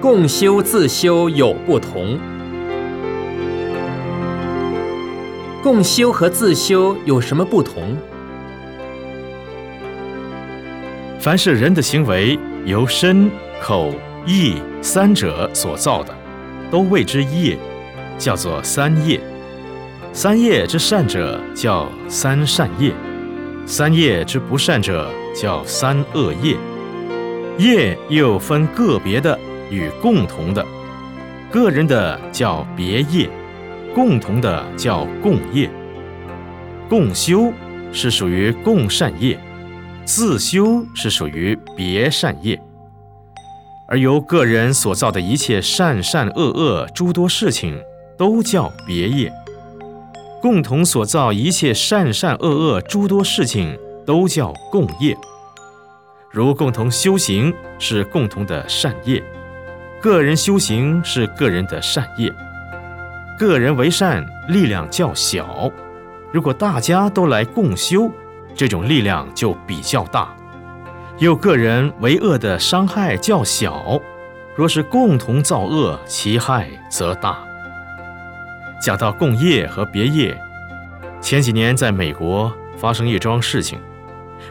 共修自修有不同。共修和自修有什么不同？凡是人的行为由身、口、意三者所造的，都谓之业，叫做三业。三业之善者叫三善业，三业之不善者叫三恶业。业又分个别的与共同的，个人的叫别业，共同的叫共业。共修是属于共善业，自修是属于别善业。而由个人所造的一切善善恶恶诸多事情，都叫别业。共同所造一切善善恶恶诸多事情，都叫共业。如共同修行是共同的善业，个人修行是个人的善业。个人为善，力量较小；如果大家都来共修，这种力量就比较大。又个人为恶的伤害较小，若是共同造恶，其害则大。讲到共业和别业，前几年在美国发生一桩事情。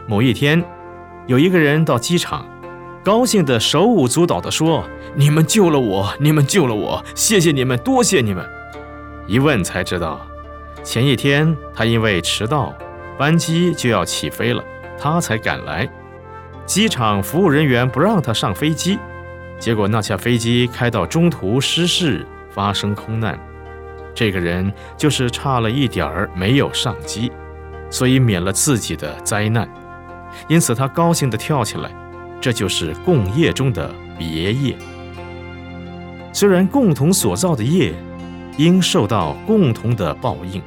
某一天，有一个人到机场，高兴的手舞足蹈地说：“你们救了我，你们救了我，谢谢你们，多谢你们。”一问才知道，前一天他因为迟到，班机就要起飞了，他才赶来。机场服务人员不让他上飞机，结果那架飞机开到中途失事，发生空难。这个人就是差了一点儿没有上机，所以免了自己的灾难，因此他高兴地跳起来。这就是共业中的别业。虽然共同所造的业应受到共同的报应，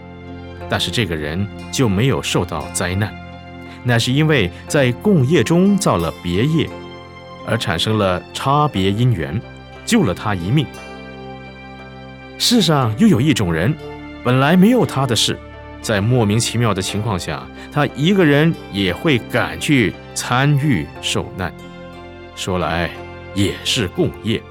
但是这个人就没有受到灾难，乃是因为在共业中造了别业，而产生了差别因缘，救了他一命。世上又有一种人，本来没有他的事，在莫名其妙的情况下他一个人也会赶去参与受难说来也是共业。